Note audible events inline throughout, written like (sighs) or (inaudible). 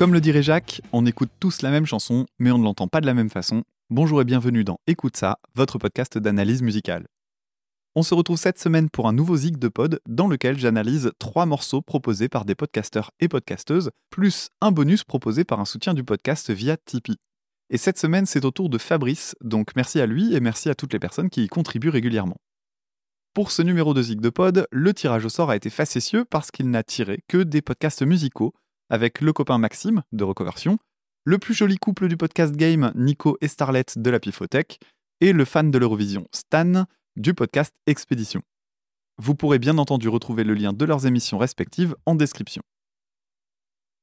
Comme le dirait Jacques, on écoute tous la même chanson, mais on ne l'entend pas de la même façon. Bonjour et bienvenue dans Écoute ça, votre podcast d'analyse musicale. On se retrouve cette semaine pour un nouveau Zig de Pod dans lequel j'analyse trois morceaux proposés par des podcasteurs et podcasteuses, plus un bonus proposé par un soutien du podcast via Tipeee. Et cette semaine, c'est au tour de Fabrice, donc merci à lui et merci à toutes les personnes qui y contribuent régulièrement. Pour ce numéro de Zig de Pod, le tirage au sort a été facétieux parce qu'il n'a tiré que des podcasts musicaux, avec le copain Maxime de Recoversion, le plus joli couple du podcast game Nico et Starlet de la Pifothèque, et le fan de l'Eurovision Stan du podcast Expédition. Vous pourrez bien entendu retrouver le lien de leurs émissions respectives en description.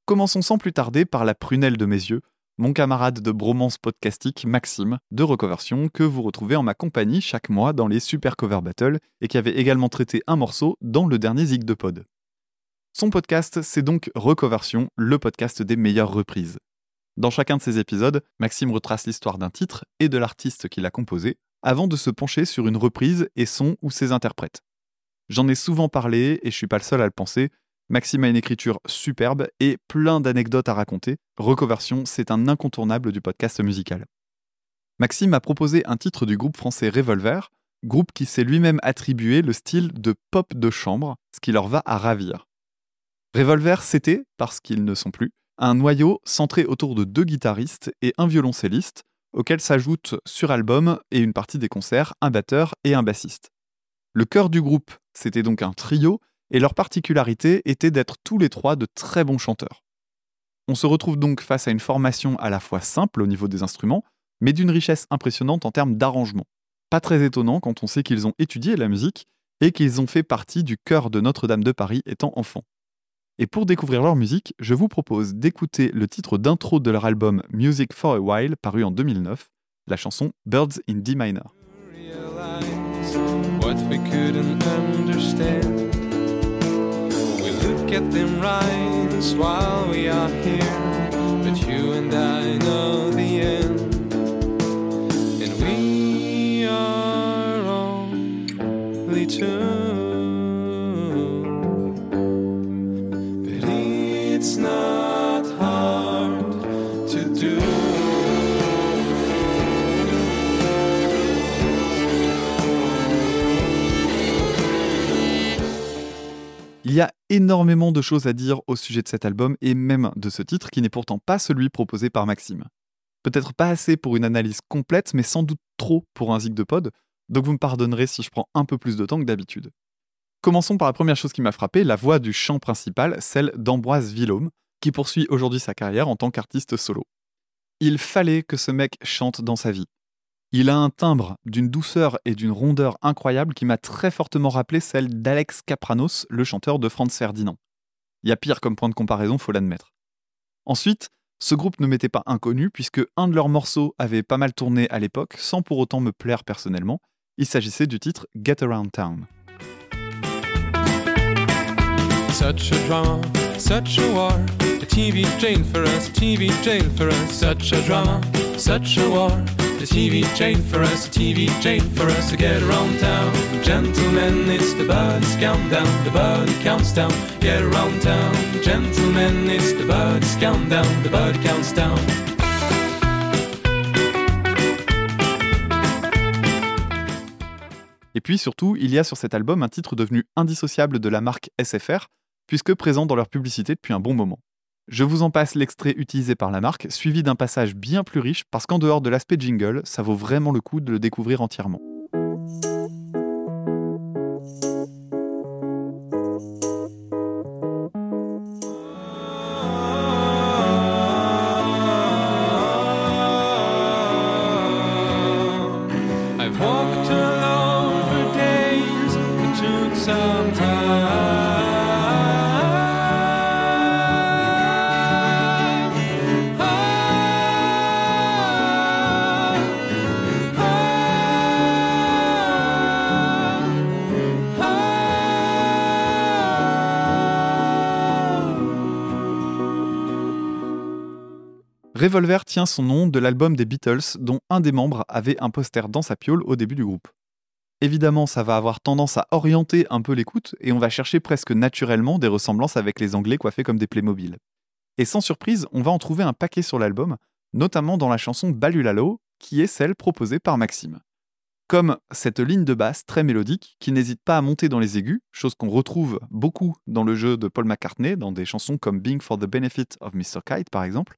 Commençons sans plus tarder par la prunelle de mes yeux, mon camarade de bromance podcastique Maxime de Recoversion que vous retrouvez en ma compagnie chaque mois dans les Super Cover Battle et qui avait également traité un morceau dans le dernier Zig de Pod. Son podcast, c'est donc Recoversion, le podcast des meilleures reprises. Dans chacun de ces épisodes, Maxime retrace l'histoire d'un titre et de l'artiste qui l'a composé, avant de se pencher sur une reprise et son ou ses interprètes. J'en ai souvent parlé et je suis pas le seul à le penser, Maxime a une écriture superbe et plein d'anecdotes à raconter. Recoversion, c'est un incontournable du podcast musical. Maxime a proposé un titre du groupe français Revolver, groupe qui s'est lui-même attribué le style de pop de chambre, ce qui leur va à ravir. Revolver, c'était, parce qu'ils ne sont plus, un noyau centré autour de deux guitaristes et un violoncelliste, auquel s'ajoutent sur album et une partie des concerts un batteur et un bassiste. Le cœur du groupe, c'était donc un trio et leur particularité était d'être tous les trois de très bons chanteurs. On se retrouve donc face à une formation à la fois simple au niveau des instruments, mais d'une richesse impressionnante en termes d'arrangement. Pas très étonnant quand on sait qu'ils ont étudié la musique et qu'ils ont fait partie du chœur de Notre-Dame de Paris étant enfants. Et pour découvrir leur musique, je vous propose d'écouter le titre d'intro de leur album Music for a While paru en 2009, la chanson Birds in D minor. get them right while we are here. But you and I know the end. And we are. Énormément de choses à dire au sujet de cet album et même de ce titre qui n'est pourtant pas celui proposé par Maxime. Peut-être pas assez pour une analyse complète, mais sans doute trop pour un zig de pod, donc vous me pardonnerez si je prends un peu plus de temps que d'habitude. Commençons par la première chose qui m'a frappé, la voix du chant principal, celle d'Ambroise Villaume, qui poursuit aujourd'hui sa carrière en tant qu'artiste solo. Il fallait que ce mec chante dans sa vie. Il a un timbre d'une douceur et d'une rondeur incroyable qui m'a très fortement rappelé celle d'Alex Capranos, le chanteur de Franz Ferdinand. Il y a pire comme point de comparaison, faut l'admettre. Ensuite, ce groupe ne m'était pas inconnu puisque un de leurs morceaux avait pas mal tourné à l'époque sans pour autant me plaire personnellement. Il s'agissait du titre Get Around Town. Such a drama, such a war, a TV jail for us, TV jail for us, such a drama, such a war. The TV chain for us, TV chain for us to get around town. Gentlemen, it's the bird's countdown, the bird counts down. Get around town. Gentlemen, it's the bird's countdown, the bird counts down. Et puis surtout, il y a sur cet album un titre devenu indissociable de la marque SFR, puisque présent dans leur publicité depuis un bon moment. Je vous en passe l'extrait utilisé par la marque, suivi d'un passage bien plus riche, parce qu'en dehors de l'aspect jingle, ça vaut vraiment le coup de le découvrir entièrement. Revolver tient son nom de l'album des Beatles dont un des membres avait un poster dans sa piole au début du groupe. Évidemment, ça va avoir tendance à orienter un peu l'écoute et on va chercher presque naturellement des ressemblances avec les Anglais coiffés comme des Playmobil. Et sans surprise, on va en trouver un paquet sur l'album, notamment dans la chanson Balulalo, qui est celle proposée par Maxime. Comme cette ligne de basse très mélodique qui n'hésite pas à monter dans les aigus, chose qu'on retrouve beaucoup dans le jeu de Paul McCartney, dans des chansons comme Being for the Benefit of Mr. Kite par exemple,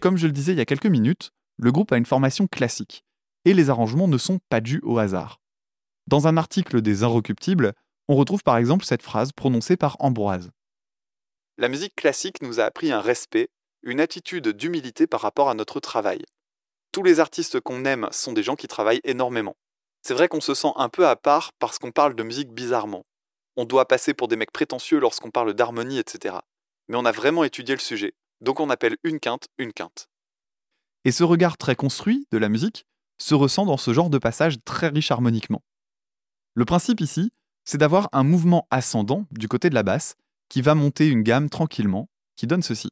Comme je le disais il y a quelques minutes, le groupe a une formation classique, et les arrangements ne sont pas dus au hasard. Dans un article des Inrecuptibles, on retrouve par exemple cette phrase prononcée par Ambroise. La musique classique nous a appris un respect, une attitude d'humilité par rapport à notre travail. Tous les artistes qu'on aime sont des gens qui travaillent énormément. C'est vrai qu'on se sent un peu à part parce qu'on parle de musique bizarrement. On doit passer pour des mecs prétentieux lorsqu'on parle d'harmonie, etc. Mais on a vraiment étudié le sujet, donc on appelle une quinte une quinte. Et ce regard très construit de la musique se ressent dans ce genre de passage très riche harmoniquement. Le principe ici, c'est d'avoir un mouvement ascendant du côté de la basse qui va monter une gamme tranquillement, qui donne ceci.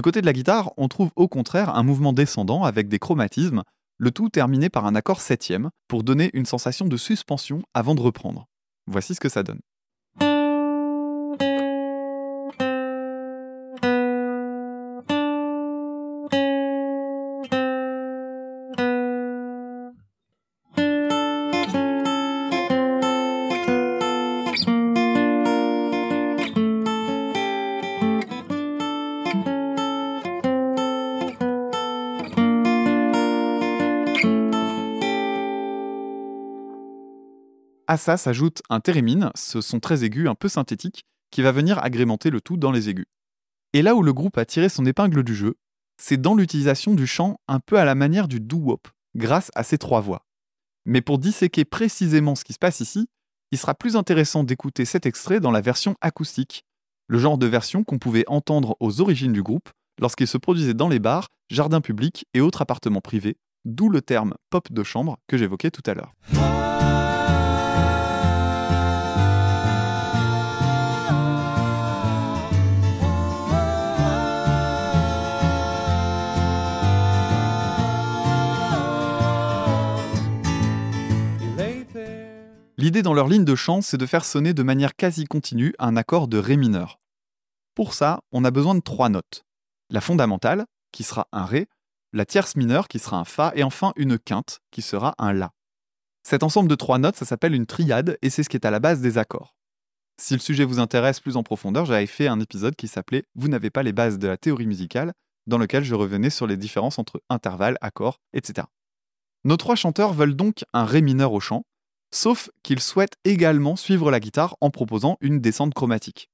Du côté de la guitare, on trouve au contraire un mouvement descendant avec des chromatismes, le tout terminé par un accord septième pour donner une sensation de suspension avant de reprendre. Voici ce que ça donne. À ça s'ajoute un thérémine, ce son très aigu, un peu synthétique, qui va venir agrémenter le tout dans les aigus. Et là où le groupe a tiré son épingle du jeu, c'est dans l'utilisation du chant un peu à la manière du doo-wop, grâce à ces trois voix. Mais pour disséquer précisément ce qui se passe ici, il sera plus intéressant d'écouter cet extrait dans la version acoustique, le genre de version qu'on pouvait entendre aux origines du groupe lorsqu'il se produisait dans les bars, jardins publics et autres appartements privés, d'où le terme pop de chambre que j'évoquais tout à l'heure. L'idée dans leur ligne de chant, c'est de faire sonner de manière quasi continue un accord de Ré mineur. Pour ça, on a besoin de trois notes. La fondamentale, qui sera un Ré, la tierce mineure, qui sera un Fa, et enfin une quinte, qui sera un La. Cet ensemble de trois notes, ça s'appelle une triade, et c'est ce qui est à la base des accords. Si le sujet vous intéresse plus en profondeur, j'avais fait un épisode qui s'appelait Vous n'avez pas les bases de la théorie musicale, dans lequel je revenais sur les différences entre intervalles, accords, etc. Nos trois chanteurs veulent donc un Ré mineur au chant, sauf qu'il souhaite également suivre la guitare en proposant une descente chromatique.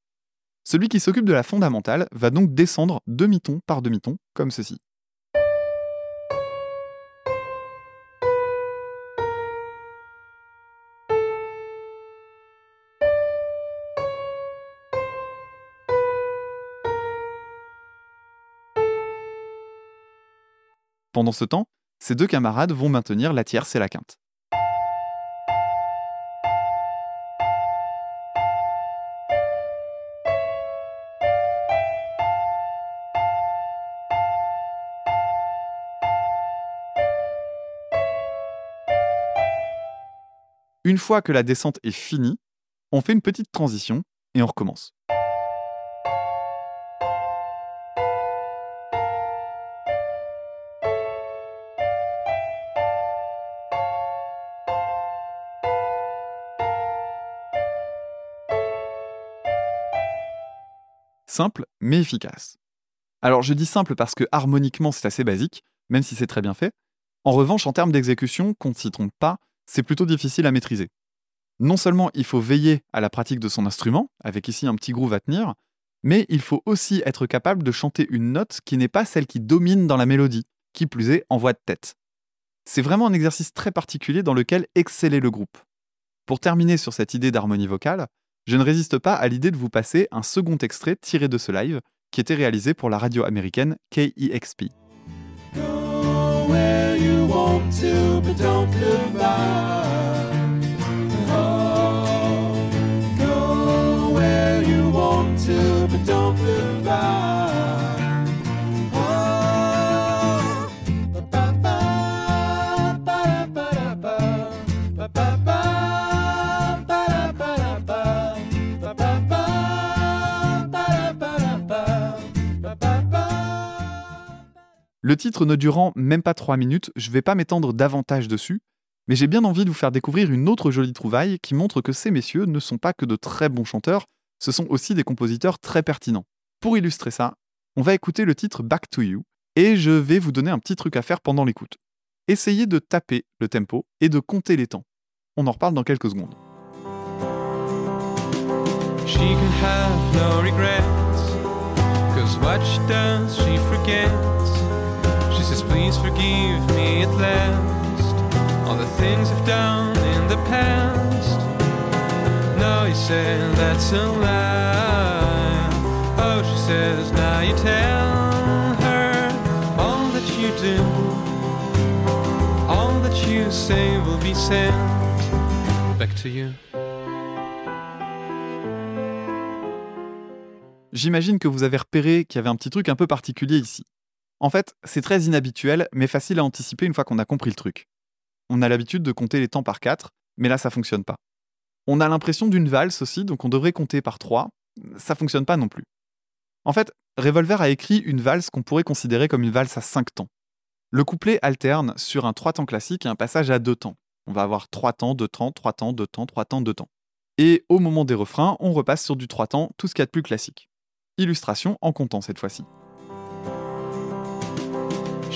Celui qui s'occupe de la fondamentale va donc descendre demi-ton par demi-ton, comme ceci. Pendant ce temps, ses deux camarades vont maintenir la tierce et la quinte. Une fois que la descente est finie, on fait une petite transition et on recommence. Simple mais efficace. Alors je dis simple parce que harmoniquement c'est assez basique, même si c'est très bien fait, En revanche, en termes d'exécution, qu'on ne s'y trompe pas, c'est plutôt difficile à maîtriser. Non seulement il faut veiller à la pratique de son instrument, avec ici un petit groove à tenir, mais il faut aussi être capable de chanter une note qui n'est pas celle qui domine dans la mélodie, qui plus est en voix de tête. C'est vraiment un exercice très particulier dans lequel exceller le groupe. Pour terminer sur cette idée d'harmonie vocale, je ne résiste pas à l'idée de vous passer un second extrait tiré de ce live qui était réalisé pour la radio américaine KEXP. you want to, but don't look back. Oh, go where you want to, but don't look back. Le titre ne durant même pas 3 minutes, je ne vais pas m'étendre davantage dessus, mais j'ai bien envie de vous faire découvrir une autre jolie trouvaille qui montre que ces messieurs ne sont pas que de très bons chanteurs, ce sont aussi des compositeurs très pertinents. Pour illustrer ça, on va écouter le titre Back to You, et je vais vous donner un petit truc à faire pendant l'écoute. Essayez de taper le tempo et de compter les temps. On en reparle dans quelques secondes. Please forgive me at last, all the things I've done in the past. No, he said, that's a lie. Oh, she says, now you tell her all that you do, all that you say will be sent back to you. J'imagine que vous avez repéré qu'il y avait un petit truc un peu particulier ici. En fait, c'est très inhabituel, mais facile à anticiper une fois qu'on a compris le truc. On a l'habitude de compter les temps par 4, mais là ça fonctionne pas. On a l'impression d'une valse aussi, donc on devrait compter par 3. Ça fonctionne pas non plus. En fait, Revolver a écrit une valse qu'on pourrait considérer comme une valse à 5 temps. Le couplet alterne sur un 3 temps classique et un passage à 2 temps. On va avoir 3 temps, 2 temps, 3 temps, 2 temps, 3 temps, 2 temps. Et au moment des refrains, on repasse sur du 3 temps, tout ce qu'il y a de plus classique. Illustration en comptant cette fois-ci.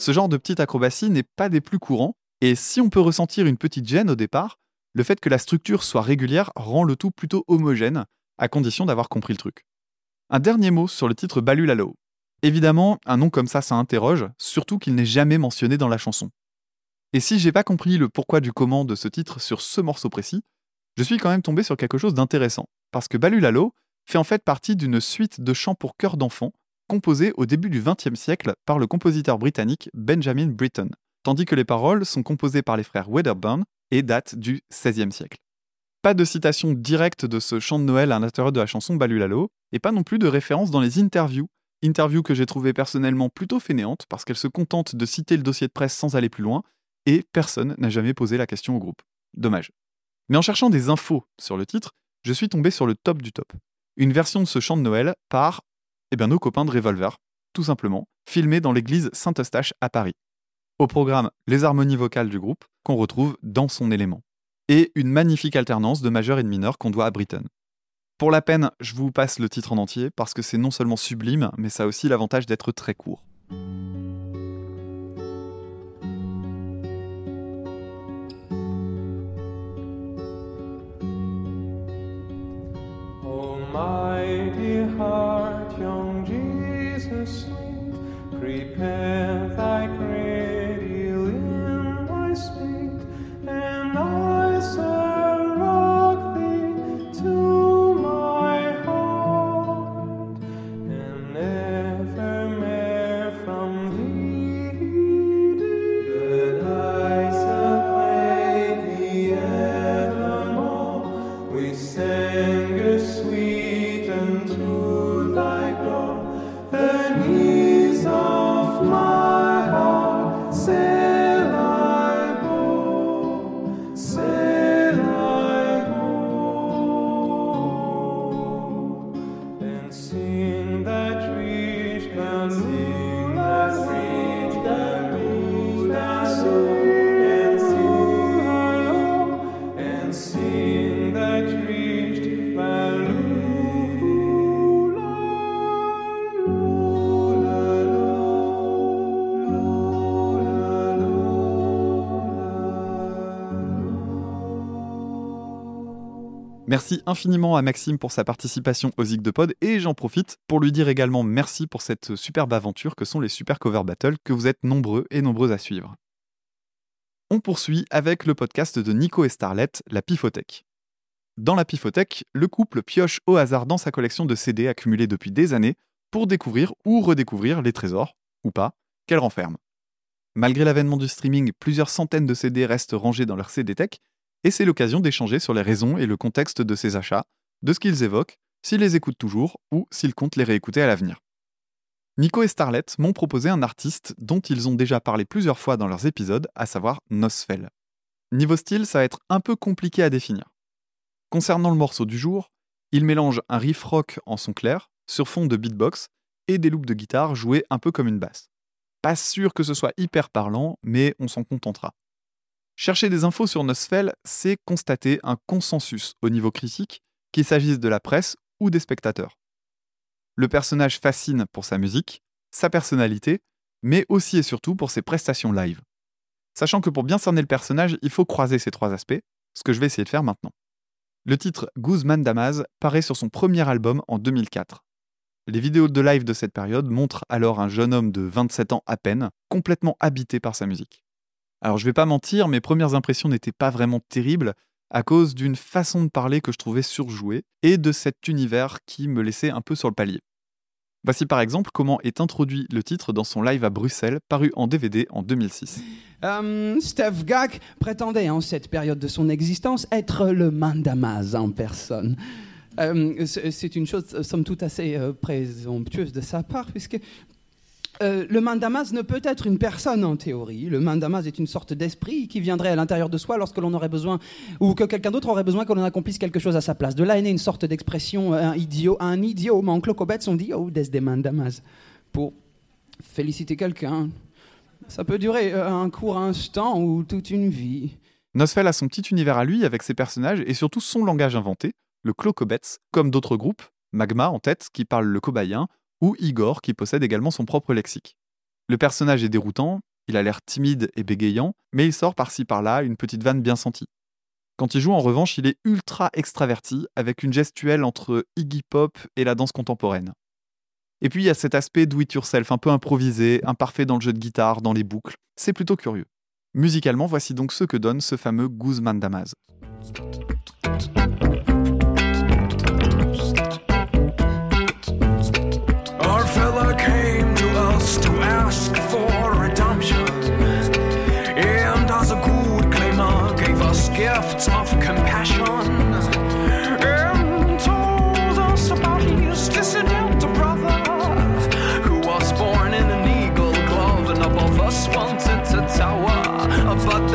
Ce genre de petite acrobatie n'est pas des plus courants, et si on peut ressentir une petite gêne au départ, le fait que la structure soit régulière rend le tout plutôt homogène, à condition d'avoir compris le truc. Un dernier mot sur le titre Balulalo. Évidemment, un nom comme ça, ça interroge, surtout qu'il n'est jamais mentionné dans la chanson. Et si j'ai pas compris le pourquoi du comment de ce titre sur ce morceau précis, je suis quand même tombé sur quelque chose d'intéressant, parce que Balulalo fait en fait partie d'une suite de chants pour chœur d'enfants composé au début du XXe siècle par le compositeur britannique Benjamin Britten, tandis que les paroles sont composées par les frères Wedderburn et datent du XVIe siècle. Pas de citation directe de ce chant de Noël à l'intérieur de la chanson Balulalo, et pas non plus de référence dans les interviews, interviews que j'ai trouvées personnellement plutôt fainéantes parce qu'elles se contentent de citer le dossier de presse sans aller plus loin, et personne n'a jamais posé la question au groupe. Dommage. Mais en cherchant des infos sur le titre, je suis tombé sur le top du top. Une version de ce chant de Noël par eh bien, nos copains de Revolver, tout simplement, filmés dans l'église Saint-Eustache à Paris. Au programme, les harmonies vocales du groupe, qu'on retrouve dans son élément. Et une magnifique alternance de majeur et de mineur qu'on doit à Britton. Pour la peine, je vous passe le titre en entier parce que c'est non seulement sublime, mais ça a aussi l'avantage d'être très court. a repent Merci infiniment à Maxime pour sa participation au Zig de Pod et j'en profite pour lui dire également merci pour cette superbe aventure que sont les Super Cover Battle que vous êtes nombreux et nombreuses à suivre. On poursuit avec le podcast de Nico et Starlet, la Pifothèque. Dans la Pifothèque, le couple pioche au hasard dans sa collection de CD accumulés depuis des années pour découvrir ou redécouvrir les trésors, ou pas, qu'elle renferme. Malgré l'avènement du streaming, plusieurs centaines de CD restent rangés dans leur CD Tech, et c'est l'occasion d'échanger sur les raisons et le contexte de ces achats, de ce qu'ils évoquent, s'ils les écoutent toujours ou s'ils comptent les réécouter à l'avenir. Nico et Starlet m'ont proposé un artiste dont ils ont déjà parlé plusieurs fois dans leurs épisodes, à savoir Nosfell. Niveau style, ça va être un peu compliqué à définir. Concernant le morceau du jour, il mélange un riff rock en son clair, sur fond de beatbox, et des loops de guitare joués un peu comme une basse. Pas sûr que ce soit hyper parlant, mais on s'en contentera. Chercher des infos sur Nosfell, c'est constater un consensus au niveau critique, qu'il s'agisse de la presse ou des spectateurs. Le personnage fascine pour sa musique, sa personnalité, mais aussi et surtout pour ses prestations live. Sachant que pour bien cerner le personnage, il faut croiser ces trois aspects, ce que je vais essayer de faire maintenant. Le titre Guzman Damaz paraît sur son premier album en 2004. Les vidéos de live de cette période montrent alors un jeune homme de 27 ans à peine, complètement habité par sa musique. Alors je vais pas mentir, mes premières impressions n'étaient pas vraiment terribles à cause d'une façon de parler que je trouvais surjouée et de cet univers qui me laissait un peu sur le palier. Voici par exemple comment est introduit le titre dans son live à Bruxelles, paru en DVD en 2006. Euh, Steph Gag prétendait en cette période de son existence être le mandamaz en personne. Euh, c'est une chose, somme toute, assez euh, présomptueuse de sa part, puisque euh, le mandamas ne peut être une personne en théorie. Le mandamas est une sorte d'esprit qui viendrait à l'intérieur de soi lorsque l'on aurait besoin, ou que quelqu'un d'autre aurait besoin que l'on accomplisse quelque chose à sa place. De là est née une sorte d'expression, un idiot, un idiot. Mais en on dit oh, des des mandamas pour féliciter quelqu'un. Ça peut durer euh, un court instant ou toute une vie. Nosfell a son petit univers à lui avec ses personnages et surtout son langage inventé, le Clocobets, comme d'autres groupes, Magma en tête qui parle le cobayen, ou Igor qui possède également son propre lexique. Le personnage est déroutant, il a l'air timide et bégayant, mais il sort par-ci par-là une petite vanne bien sentie. Quand il joue en revanche, il est ultra extraverti, avec une gestuelle entre Iggy Pop et la danse contemporaine. Et puis il y a cet aspect do yourself, un peu improvisé, imparfait dans le jeu de guitare, dans les boucles, c'est plutôt curieux. Musicalement, voici donc ce que donne ce fameux Guzman Damaz.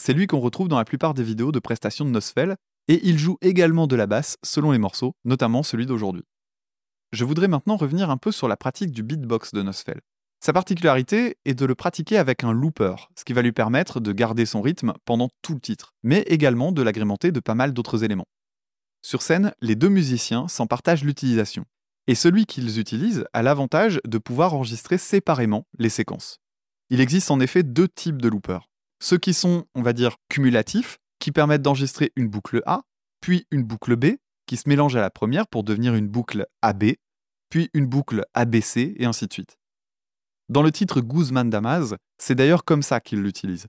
C'est lui qu'on retrouve dans la plupart des vidéos de prestations de Nosfell, et il joue également de la basse selon les morceaux, notamment celui d'aujourd'hui. Je voudrais maintenant revenir un peu sur la pratique du beatbox de Nosfell. Sa particularité est de le pratiquer avec un looper, ce qui va lui permettre de garder son rythme pendant tout le titre, mais également de l'agrémenter de pas mal d'autres éléments. Sur scène, les deux musiciens s'en partagent l'utilisation, et celui qu'ils utilisent a l'avantage de pouvoir enregistrer séparément les séquences. Il existe en effet deux types de loopers. Ceux qui sont, on va dire, cumulatifs, qui permettent d'enregistrer une boucle A, puis une boucle B, qui se mélange à la première pour devenir une boucle AB, puis une boucle ABC, et ainsi de suite. Dans le titre Guzman Damaz, c'est d'ailleurs comme ça qu'il l'utilise.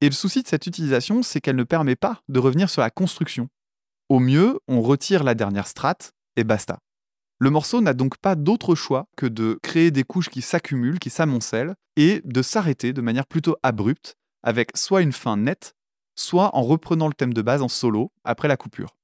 Et le souci de cette utilisation, c'est qu'elle ne permet pas de revenir sur la construction. Au mieux, on retire la dernière strate et basta. Le morceau n'a donc pas d'autre choix que de créer des couches qui s'accumulent, qui s'amoncellent, et de s'arrêter de manière plutôt abrupte, avec soit une fin nette, soit en reprenant le thème de base en solo après la coupure.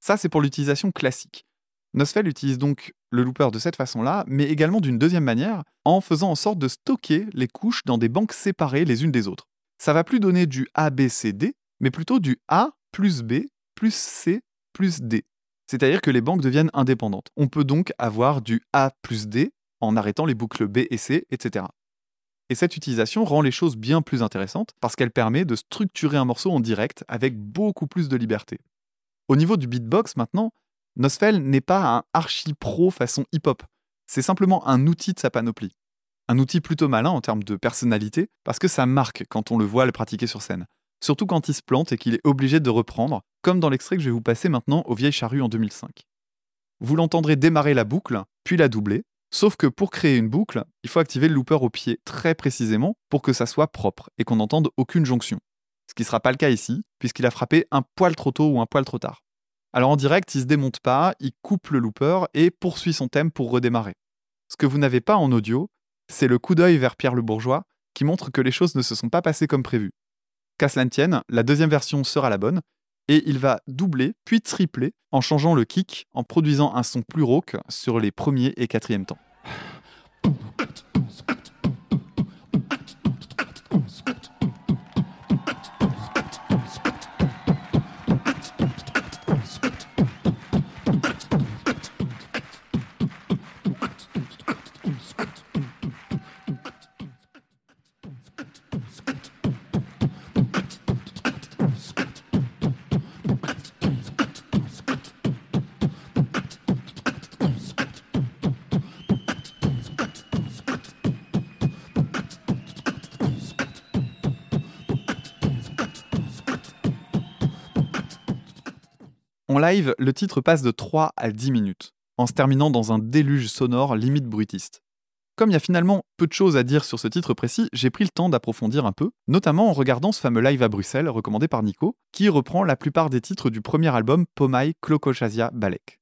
Ça, c'est pour l'utilisation classique. Nosfell utilise donc le looper de cette façon-là, mais également d'une deuxième manière, en faisant en sorte de stocker les couches dans des banques séparées les unes des autres. Ça va plus donner du A, B, C, D, mais plutôt du A plus B plus C plus D. C'est-à-dire que les banques deviennent indépendantes. On peut donc avoir du A plus D en arrêtant les boucles B et C, etc. Et cette utilisation rend les choses bien plus intéressantes parce qu'elle permet de structurer un morceau en direct avec beaucoup plus de liberté. Au niveau du beatbox maintenant, Nosfell n'est pas un archi-pro façon hip-hop. C'est simplement un outil de sa panoplie. Un outil plutôt malin en termes de personnalité parce que ça marque quand on le voit le pratiquer sur scène. Surtout quand il se plante et qu'il est obligé de reprendre, comme dans l'extrait que je vais vous passer maintenant au Vieille Charrue en 2005. Vous l'entendrez démarrer la boucle, puis la doubler, sauf que pour créer une boucle, il faut activer le looper au pied très précisément pour que ça soit propre et qu'on n'entende aucune jonction. Ce qui ne sera pas le cas ici, puisqu'il a frappé un poil trop tôt ou un poil trop tard. Alors en direct, il se démonte pas, il coupe le looper et poursuit son thème pour redémarrer. Ce que vous n'avez pas en audio, c'est le coup d'œil vers Pierre le Bourgeois qui montre que les choses ne se sont pas passées comme prévu. Qu'à cela ne tienne, la deuxième version sera la bonne, et il va doubler puis tripler en changeant le kick, en produisant un son plus rauque sur les premiers et quatrièmes temps. (sighs) (clears throat) En live, le titre passe de 3 à 10 minutes, en se terminant dans un déluge sonore limite bruitiste. Comme il y a finalement peu de choses à dire sur ce titre précis, j'ai pris le temps d'approfondir un peu, notamment en regardant ce fameux live à Bruxelles recommandé par Nico, qui reprend la plupart des titres du premier album Pomai Klokochasia Balek.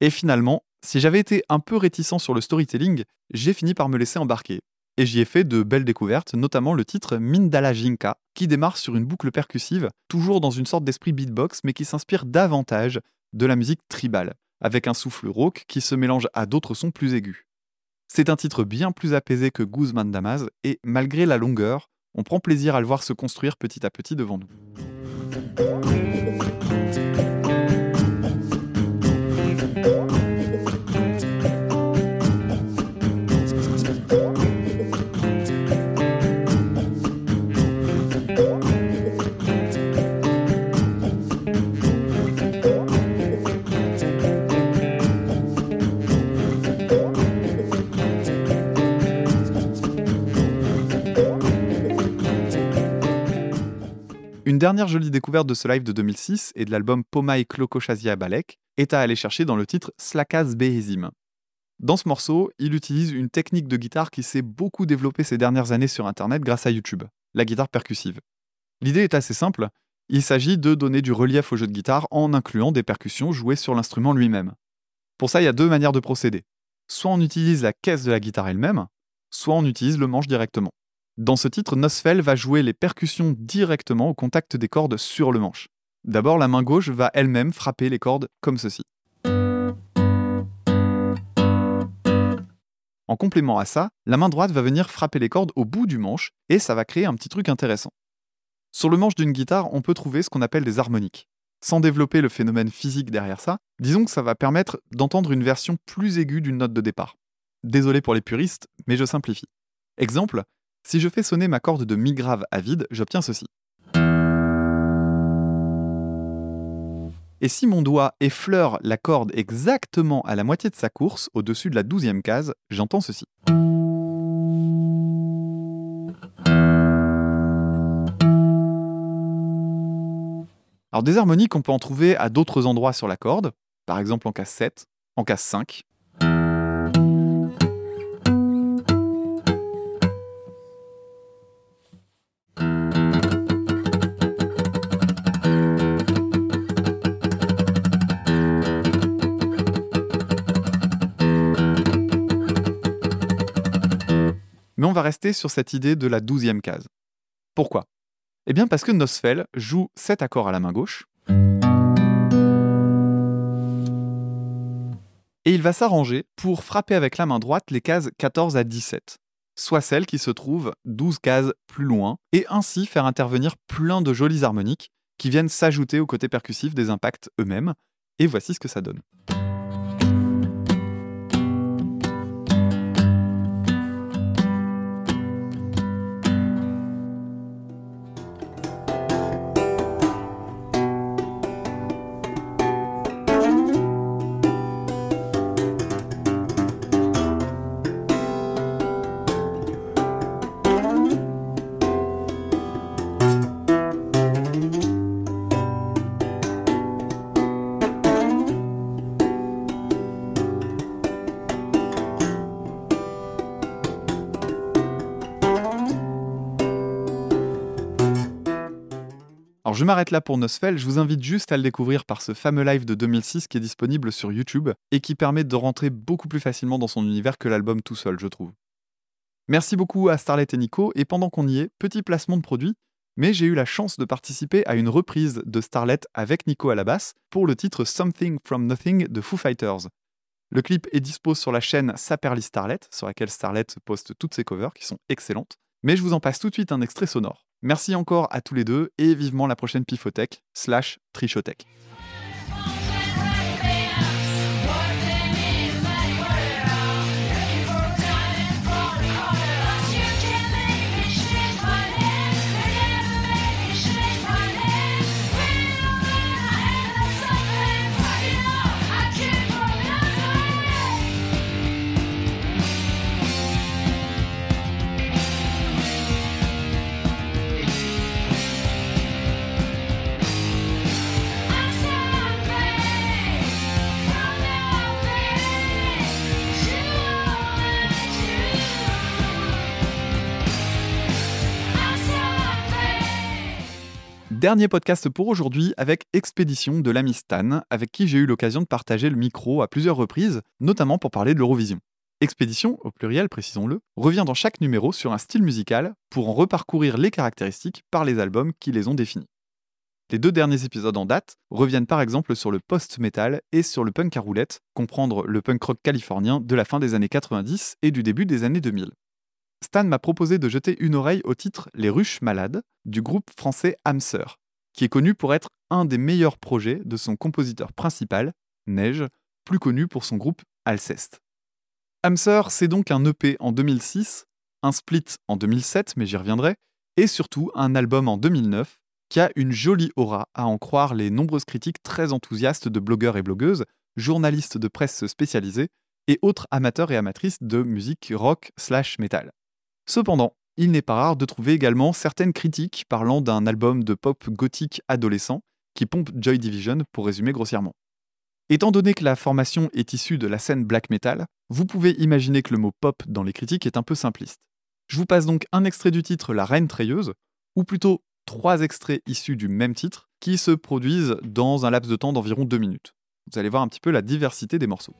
Et finalement, si j'avais été un peu réticent sur le storytelling, j'ai fini par me laisser embarquer, et j'y ai fait de belles découvertes, notamment le titre Mindala Jinka, qui démarre sur une boucle percussive, toujours dans une sorte d'esprit beatbox, mais qui s'inspire davantage de la musique tribale, avec un souffle rauque qui se mélange à d'autres sons plus aigus. C'est un titre bien plus apaisé que Guzman Damas, et malgré la longueur, on prend plaisir à le voir se construire petit à petit devant nous. Une dernière jolie découverte de ce live de 2006 et de l'album Pomai Klokochasia Balek est à aller chercher dans le titre Slakaz Behezim. Dans ce morceau, il utilise une technique de guitare qui s'est beaucoup développée ces dernières années sur Internet grâce à YouTube, la guitare percussive. L'idée est assez simple, il s'agit de donner du relief au jeu de guitare en incluant des percussions jouées sur l'instrument lui-même. Pour ça, il y a deux manières de procéder. Soit on utilise la caisse de la guitare elle-même, soit on utilise le manche directement. Dans ce titre, Nosfell va jouer les percussions directement au contact des cordes sur le manche. D'abord, la main gauche va elle-même frapper les cordes comme ceci. En complément à ça, la main droite va venir frapper les cordes au bout du manche et ça va créer un petit truc intéressant. Sur le manche d'une guitare, on peut trouver ce qu'on appelle des harmoniques. Sans développer le phénomène physique derrière ça, disons que ça va permettre d'entendre une version plus aiguë d'une note de départ. Désolé pour les puristes, mais je simplifie. Exemple, si je fais sonner ma corde de mi grave à vide, j'obtiens ceci. Et si mon doigt effleure la corde exactement à la moitié de sa course, au-dessus de la douzième case, j'entends ceci. Alors des harmoniques, on peut en trouver à d'autres endroits sur la corde, par exemple en case 7, en case 5, Mais on va rester sur cette idée de la douzième case. Pourquoi? Eh bien parce que Nosfell joue cet accord à la main gauche. Et il va s'arranger pour frapper avec la main droite les cases 14 à 17, soit celles qui se trouvent 12 cases plus loin, et ainsi faire intervenir plein de jolies harmoniques qui viennent s'ajouter au côté percussif des impacts eux-mêmes, et voici ce que ça donne. Je m'arrête là pour Nosfell, je vous invite juste à le découvrir par ce fameux live de 2006 qui est disponible sur YouTube et qui permet de rentrer beaucoup plus facilement dans son univers que l'album tout seul, je trouve. Merci beaucoup à Starlet et Nico, et pendant qu'on y est, petit placement de produit, mais j'ai eu la chance de participer à une reprise de Starlet avec Nico à la basse pour le titre Something from Nothing de Foo Fighters. Le clip est dispo sur la chaîne Saperly Starlet, sur laquelle Starlet poste toutes ses covers qui sont excellentes, mais je vous en passe tout de suite un extrait sonore. Merci encore à tous les deux et vivement la prochaine Pifothèque slash Trichothèque. Dernier podcast pour aujourd'hui avec Expédition de l'ami Stan, avec qui j'ai eu l'occasion de partager le micro à plusieurs reprises, notamment pour parler de l'Eurovision. Expédition, au pluriel précisons-le, revient dans chaque numéro sur un style musical pour en reparcourir les caractéristiques par les albums qui les ont définis. Les deux derniers épisodes en date reviennent par exemple sur le post-metal et sur le punk à roulette, comprendre le punk rock californien de la fin des années 90 et du début des années 2000. Stan m'a proposé de jeter une oreille au titre Les Ruches Malades du groupe français Hamster, qui est connu pour être un des meilleurs projets de son compositeur principal, Neige, plus connu pour son groupe Alceste. Hamster, c'est donc un EP en 2006, un split en 2007, mais j'y reviendrai, et surtout un album en 2009 qui a une jolie aura à en croire les nombreuses critiques très enthousiastes de blogueurs et blogueuses, journalistes de presse spécialisés et autres amateurs et amatrices de musique rock slash metal. Cependant, il n'est pas rare de trouver également certaines critiques parlant d'un album de pop gothique adolescent qui pompe Joy Division pour résumer grossièrement. Étant donné que la formation est issue de la scène black metal, vous pouvez imaginer que le mot pop dans les critiques est un peu simpliste. Je vous passe donc un extrait du titre La Reine Treilleuse, ou plutôt trois extraits issus du même titre, qui se produisent dans un laps de temps d'environ deux minutes. Vous allez voir un petit peu la diversité des morceaux.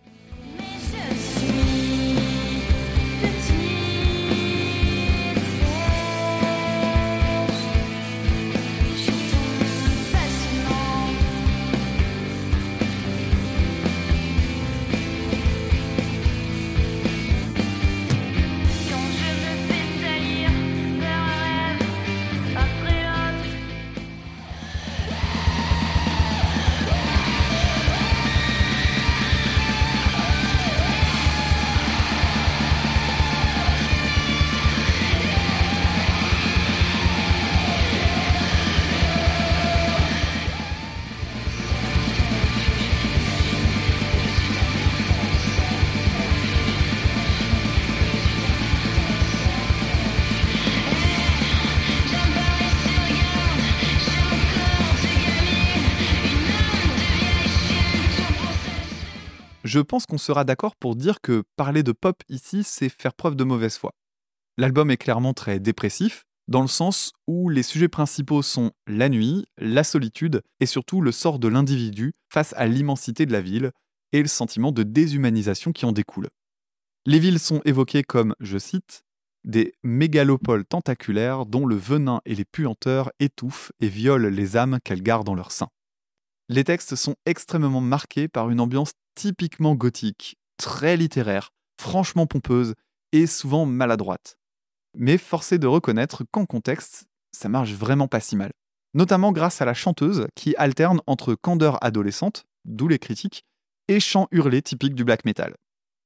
Je pense qu'on sera d'accord pour dire que parler de pop ici, c'est faire preuve de mauvaise foi. L'album est clairement très dépressif, dans le sens où les sujets principaux sont la nuit, la solitude et surtout le sort de l'individu face à l'immensité de la ville et le sentiment de déshumanisation qui en découle. Les villes sont évoquées comme, je cite, des mégalopoles tentaculaires dont le venin et les puanteurs étouffent et violent les âmes qu'elles gardent en leur sein. Les textes sont extrêmement marqués par une ambiance typiquement gothique, très littéraire, franchement pompeuse et souvent maladroite. Mais forcé de reconnaître qu'en contexte, ça marche vraiment pas si mal. Notamment grâce à la chanteuse qui alterne entre candeur adolescente, d'où les critiques, et chant hurlé typique du black metal.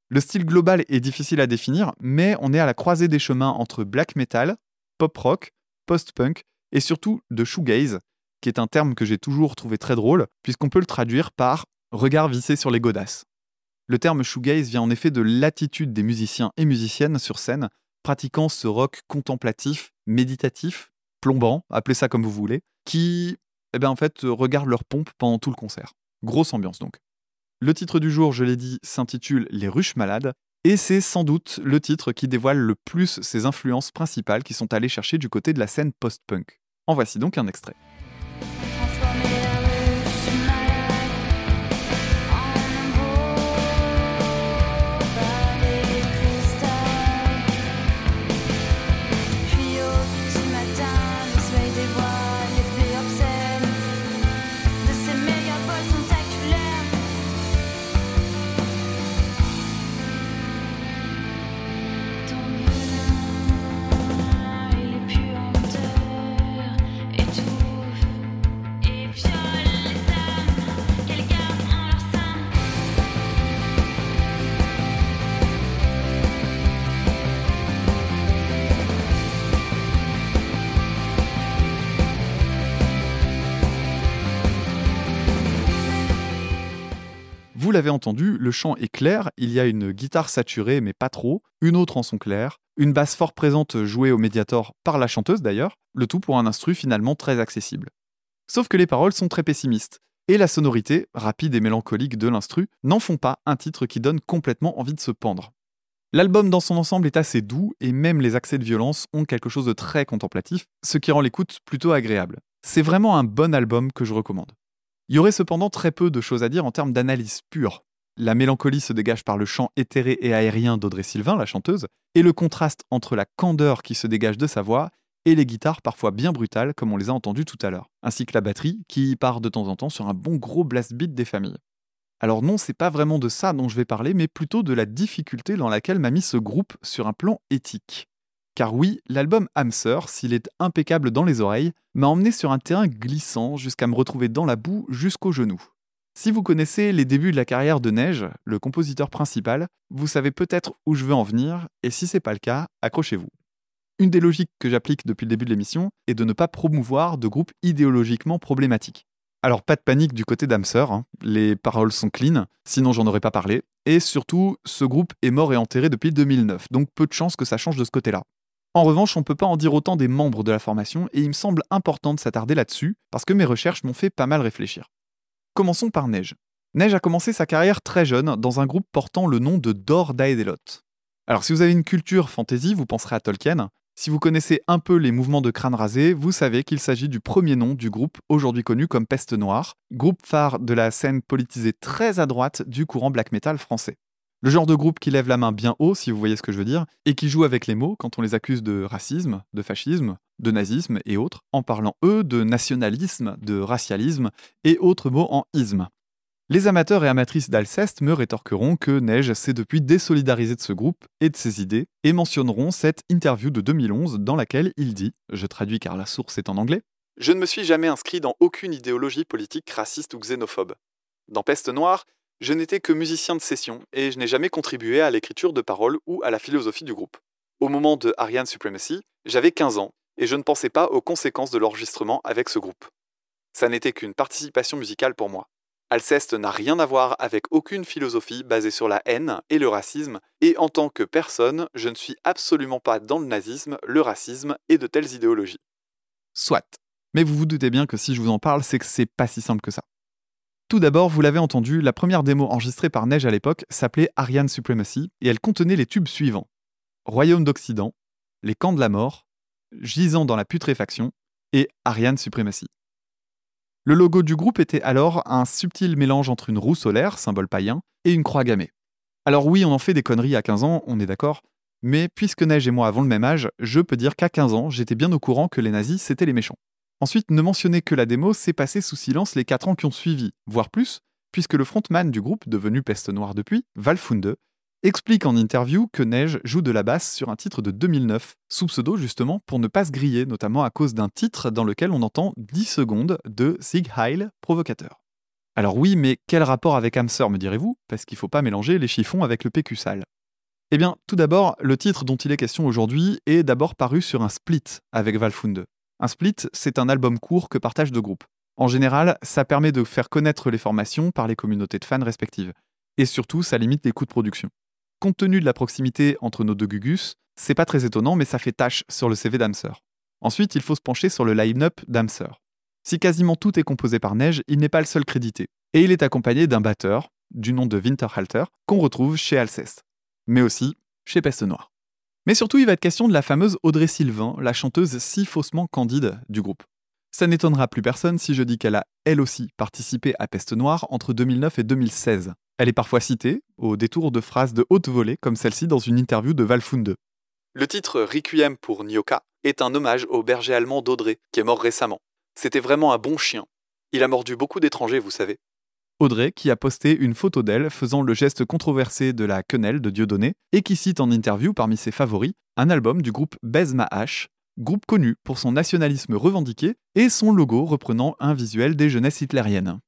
Le style global est difficile à définir, mais on est à la croisée des chemins entre black metal, pop rock, post-punk et surtout de shoegaze, qui est un terme que j'ai toujours trouvé très drôle, puisqu'on peut le traduire par regard vissé sur les godasses. Le terme shoegaze vient en effet de l'attitude des musiciens et musiciennes sur scène, pratiquant ce rock contemplatif, méditatif, plombant, appelez ça comme vous voulez, qui, eh ben, en fait, regardent leur pompe pendant tout le concert. Grosse ambiance donc. Le titre du jour, je l'ai dit, s'intitule Les ruches malades, et c'est sans doute le titre qui dévoile le plus ses influences principales qui sont allées chercher du côté de la scène post-punk. En voici donc un extrait. L'avez entendu, le chant est clair, il y a une guitare saturée mais pas trop, une autre en son clair, une basse fort présente jouée au médiator par la chanteuse d'ailleurs, le tout pour un instru finalement très accessible. Sauf que les paroles sont très pessimistes, et la sonorité, rapide et mélancolique de l'instru, n'en font pas un titre qui donne complètement envie de se pendre. L'album dans son ensemble est assez doux et même les accès de violence ont quelque chose de très contemplatif, ce qui rend l'écoute plutôt agréable. C'est vraiment un bon album que je recommande. Il y aurait cependant très peu de choses à dire en termes d'analyse pure. La mélancolie se dégage par le chant éthéré et aérien d'Audrey Sylvain, la chanteuse, et le contraste entre la candeur qui se dégage de sa voix et les guitares parfois bien brutales comme on les a entendues tout à l'heure, ainsi que la batterie qui part de temps en temps sur un bon gros blast beat des familles. Alors non, c'est pas vraiment de ça dont je vais parler, mais plutôt de la difficulté dans laquelle m'a mis ce groupe sur un plan éthique. Car oui, l'album Hamster, s'il est impeccable dans les oreilles, m'a emmené sur un terrain glissant jusqu'à me retrouver dans la boue jusqu'aux genoux. Si vous connaissez les débuts de la carrière de Neige, le compositeur principal, vous savez peut-être où je veux en venir, et si c'est pas le cas, accrochez-vous. Une des logiques que j'applique depuis le début de l'émission est de ne pas promouvoir de groupes idéologiquement problématiques. Alors pas de panique du côté d'Hamster, hein. les paroles sont clean, sinon j'en aurais pas parlé, et surtout, ce groupe est mort et enterré depuis 2009, donc peu de chances que ça change de ce côté-là. En revanche, on ne peut pas en dire autant des membres de la formation et il me semble important de s'attarder là-dessus parce que mes recherches m'ont fait pas mal réfléchir. Commençons par Neige. Neige a commencé sa carrière très jeune dans un groupe portant le nom de Dor Daedelot. Alors si vous avez une culture fantasy, vous penserez à Tolkien. Si vous connaissez un peu les mouvements de crâne rasé, vous savez qu'il s'agit du premier nom du groupe aujourd'hui connu comme Peste Noire, groupe phare de la scène politisée très à droite du courant black metal français. Le genre de groupe qui lève la main bien haut, si vous voyez ce que je veux dire, et qui joue avec les mots quand on les accuse de racisme, de fascisme, de nazisme et autres, en parlant eux de nationalisme, de racialisme et autres mots en isme. Les amateurs et amatrices d'Alceste me rétorqueront que Neige s'est depuis désolidarisé de ce groupe et de ses idées, et mentionneront cette interview de 2011 dans laquelle il dit, je traduis car la source est en anglais, Je ne me suis jamais inscrit dans aucune idéologie politique raciste ou xénophobe. Dans Peste Noire, je n'étais que musicien de session et je n'ai jamais contribué à l'écriture de paroles ou à la philosophie du groupe. Au moment de Ariane Supremacy, j'avais 15 ans et je ne pensais pas aux conséquences de l'enregistrement avec ce groupe. Ça n'était qu'une participation musicale pour moi. Alceste n'a rien à voir avec aucune philosophie basée sur la haine et le racisme, et en tant que personne, je ne suis absolument pas dans le nazisme, le racisme et de telles idéologies. Soit. Mais vous vous doutez bien que si je vous en parle, c'est que c'est pas si simple que ça. Tout d'abord, vous l'avez entendu, la première démo enregistrée par Neige à l'époque s'appelait Ariane Supremacy et elle contenait les tubes suivants Royaume d'Occident, Les camps de la mort, Gisant dans la putréfaction et Ariane Supremacy. Le logo du groupe était alors un subtil mélange entre une roue solaire, symbole païen, et une croix gammée. Alors oui, on en fait des conneries à 15 ans, on est d'accord, mais puisque Neige et moi avons le même âge, je peux dire qu'à 15 ans, j'étais bien au courant que les nazis, c'était les méchants. Ensuite, ne mentionner que la démo, c'est passer sous silence les 4 ans qui ont suivi, voire plus, puisque le frontman du groupe, devenu Peste Noire depuis, Valfunde, explique en interview que Neige joue de la basse sur un titre de 2009, sous pseudo justement pour ne pas se griller, notamment à cause d'un titre dans lequel on entend 10 secondes de Sig Heil provocateur. Alors oui, mais quel rapport avec Hamster me direz-vous? Parce qu'il ne faut pas mélanger les chiffons avec le PQ. Eh bien, tout d'abord, le titre dont il est question aujourd'hui est d'abord paru sur un split avec Valfunde. Un split, c'est un album court que partagent deux groupes. En général, ça permet de faire connaître les formations par les communautés de fans respectives. Et surtout, ça limite les coûts de production. Compte tenu de la proximité entre nos deux Gugus, c'est pas très étonnant, mais ça fait tâche sur le CV d'Amser. Ensuite, il faut se pencher sur le line-up d'Amser. Si quasiment tout est composé par Neige, il n'est pas le seul crédité. Et il est accompagné d'un batteur, du nom de Winterhalter, qu'on retrouve chez Alceste, mais aussi chez Peste Noire. Mais surtout, il va être question de la fameuse Audrey Sylvain, la chanteuse si faussement candide du groupe. Ça n'étonnera plus personne si je dis qu'elle a, elle aussi, participé à Peste Noire entre 2009 et 2016. Elle est parfois citée, au détour de phrases de haute volée comme celle-ci dans une interview de Valfunde. Le titre Requiem pour Nyoka est un hommage au berger allemand d'Audrey, qui est mort récemment. C'était vraiment un bon chien. Il a mordu beaucoup d'étrangers, vous savez. Audrey, qui a posté une photo d'elle faisant le geste controversé de la quenelle de Dieudonné, et qui cite en interview parmi ses favoris un album du groupe Bezma H, groupe connu pour son nationalisme revendiqué et son logo reprenant un visuel des jeunesses hitlériennes.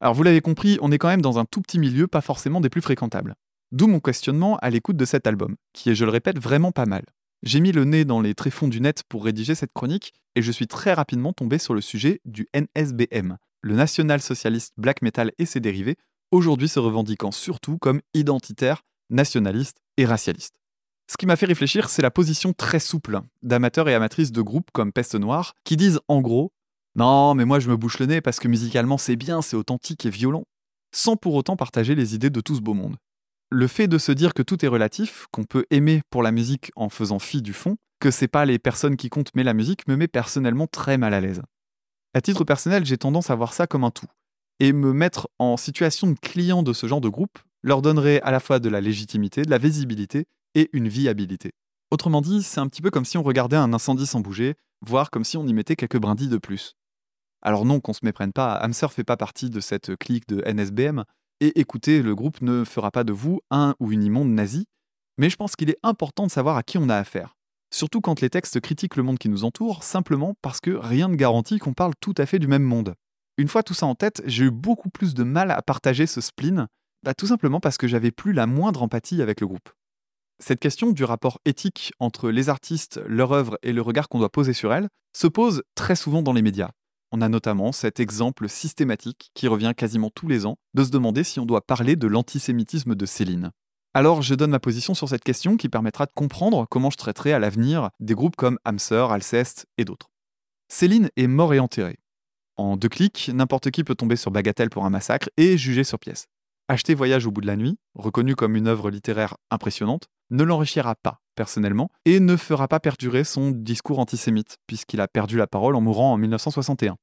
Alors vous l'avez compris, on est quand même dans un tout petit milieu pas forcément des plus fréquentables. D'où mon questionnement à l'écoute de cet album, qui est, je le répète, vraiment pas mal. J'ai mis le nez dans les tréfonds du net pour rédiger cette chronique et je suis très rapidement tombé sur le sujet du NSBM, le National Socialist Black Metal et ses dérivés, aujourd'hui se revendiquant surtout comme identitaire, nationaliste et racialiste. Ce qui m'a fait réfléchir, c'est la position très souple d'amateurs et amatrices de groupes comme Peste Noire, qui disent en gros Non, mais moi je me bouche le nez parce que musicalement c'est bien, c'est authentique et violent, sans pour autant partager les idées de tout ce beau monde. Le fait de se dire que tout est relatif, qu'on peut aimer pour la musique en faisant fi du fond, que c'est pas les personnes qui comptent mais la musique, me met personnellement très mal à l'aise. À titre personnel, j'ai tendance à voir ça comme un tout. Et me mettre en situation de client de ce genre de groupe leur donnerait à la fois de la légitimité, de la visibilité et une viabilité. Autrement dit, c'est un petit peu comme si on regardait un incendie sans bouger, voire comme si on y mettait quelques brindilles de plus. Alors non, qu'on se méprenne pas, Hamster fait pas partie de cette clique de NSBM, et écoutez, le groupe ne fera pas de vous un ou une immonde nazi, mais je pense qu'il est important de savoir à qui on a affaire. Surtout quand les textes critiquent le monde qui nous entoure, simplement parce que rien ne garantit qu'on parle tout à fait du même monde. Une fois tout ça en tête, j'ai eu beaucoup plus de mal à partager ce spleen, bah, tout simplement parce que j'avais plus la moindre empathie avec le groupe. Cette question du rapport éthique entre les artistes, leur œuvre et le regard qu'on doit poser sur elles se pose très souvent dans les médias. On a notamment cet exemple systématique qui revient quasiment tous les ans de se demander si on doit parler de l'antisémitisme de Céline. Alors je donne ma position sur cette question qui permettra de comprendre comment je traiterai à l'avenir des groupes comme Hamster, Alceste et d'autres. Céline est mort et enterrée. En deux clics, n'importe qui peut tomber sur Bagatelle pour un massacre et juger sur pièce. Acheter Voyage au bout de la nuit, reconnu comme une œuvre littéraire impressionnante, ne l'enrichira pas, personnellement, et ne fera pas perdurer son discours antisémite, puisqu'il a perdu la parole en mourant en 1961.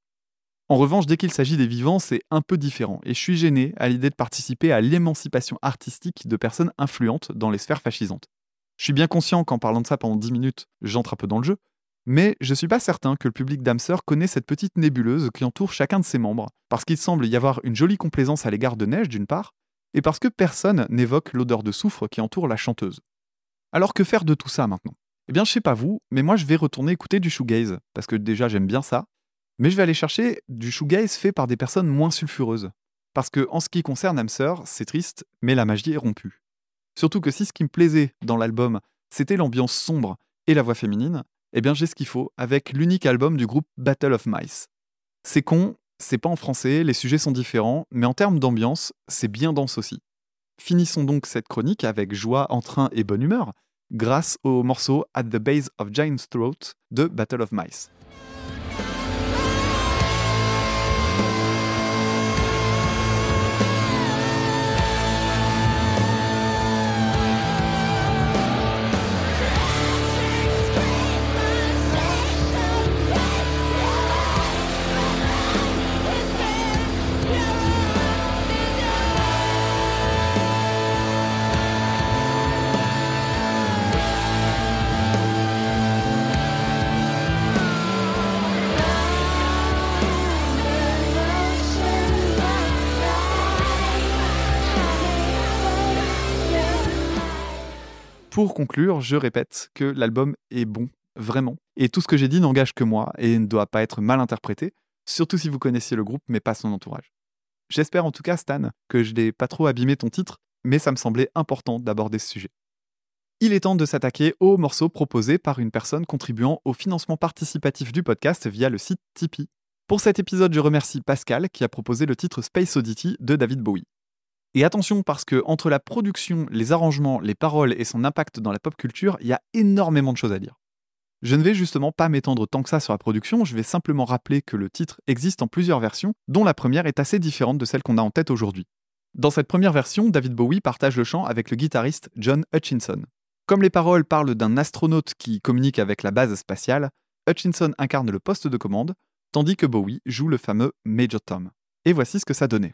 En revanche, dès qu'il s'agit des vivants, c'est un peu différent, et je suis gêné à l'idée de participer à l'émancipation artistique de personnes influentes dans les sphères fascisantes. Je suis bien conscient qu'en parlant de ça pendant 10 minutes, j'entre un peu dans le jeu, mais je suis pas certain que le public d'Amser connaît cette petite nébuleuse qui entoure chacun de ses membres, parce qu'il semble y avoir une jolie complaisance à l'égard de Neige d'une part, et parce que personne n'évoque l'odeur de soufre qui entoure la chanteuse. Alors que faire de tout ça maintenant? Eh bien, je sais pas vous, mais moi je vais retourner écouter du shoegaze, parce que déjà j'aime bien ça, mais je vais aller chercher du shoegaze fait par des personnes moins sulfureuses. Parce que en ce qui concerne Hamster, c'est triste, mais la magie est rompue. Surtout que si ce qui me plaisait dans l'album, c'était l'ambiance sombre et la voix féminine, eh bien j'ai ce qu'il faut avec l'unique album du groupe Battle of Mice. C'est con, c'est pas en français, les sujets sont différents, mais en termes d'ambiance, c'est bien dense aussi. Finissons donc cette chronique avec joie, entrain et bonne humeur, grâce au morceau At the Base of Giant's Throat de Battle of Mice. Pour conclure, je répète que l'album est bon, vraiment. Et tout ce que j'ai dit n'engage que moi et ne doit pas être mal interprété, surtout si vous connaissiez le groupe mais pas son entourage. J'espère en tout cas, Stan, que je n'ai pas trop abîmé ton titre, mais ça me semblait important d'aborder ce sujet. Il est temps de s'attaquer aux morceaux proposés par une personne contribuant au financement participatif du podcast via le site Tipeee. Pour cet épisode, je remercie Pascal qui a proposé le titre Space Oddity de David Bowie. Et attention parce que entre la production, les arrangements, les paroles et son impact dans la pop culture, il y a énormément de choses à dire. Je ne vais justement pas m'étendre tant que ça sur la production, je vais simplement rappeler que le titre existe en plusieurs versions, dont la première est assez différente de celle qu'on a en tête aujourd'hui. Dans cette première version, David Bowie partage le chant avec le guitariste John Hutchinson. Comme les paroles parlent d'un astronaute qui communique avec la base spatiale, Hutchinson incarne le poste de commande, tandis que Bowie joue le fameux Major Tom. Et voici ce que ça donnait.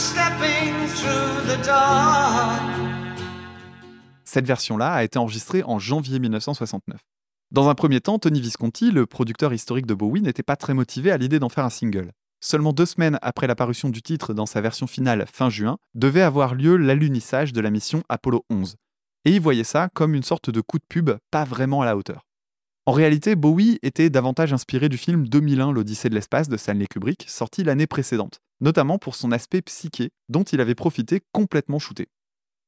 Stepping through the door. Cette version-là a été enregistrée en janvier 1969. Dans un premier temps, Tony Visconti, le producteur historique de Bowie, n'était pas très motivé à l'idée d'en faire un single. Seulement deux semaines après l'apparition du titre dans sa version finale fin juin, devait avoir lieu l'alunissage de la mission Apollo 11. Et il voyait ça comme une sorte de coup de pub pas vraiment à la hauteur. En réalité, Bowie était davantage inspiré du film 2001 L'Odyssée de l'espace de Stanley Kubrick, sorti l'année précédente, notamment pour son aspect psyché, dont il avait profité complètement shooté.